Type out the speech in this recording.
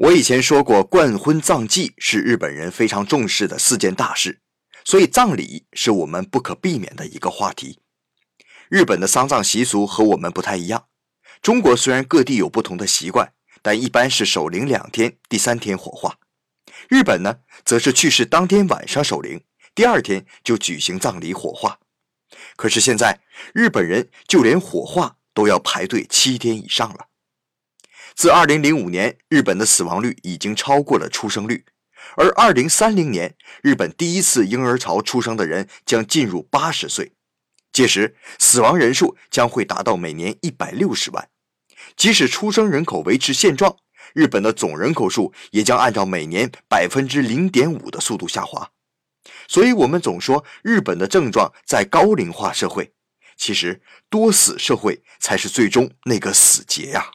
我以前说过，冠婚葬祭是日本人非常重视的四件大事，所以葬礼是我们不可避免的一个话题。日本的丧葬习俗和我们不太一样。中国虽然各地有不同的习惯，但一般是守灵两天，第三天火化。日本呢，则是去世当天晚上守灵，第二天就举行葬礼火化。可是现在，日本人就连火化都要排队七天以上了。自2005年，日本的死亡率已经超过了出生率，而2030年，日本第一次婴儿潮出生的人将进入80岁，届时死亡人数将会达到每年160万。即使出生人口维持现状，日本的总人口数也将按照每年百分之零点五的速度下滑。所以，我们总说日本的症状在高龄化社会，其实多死社会才是最终那个死结呀。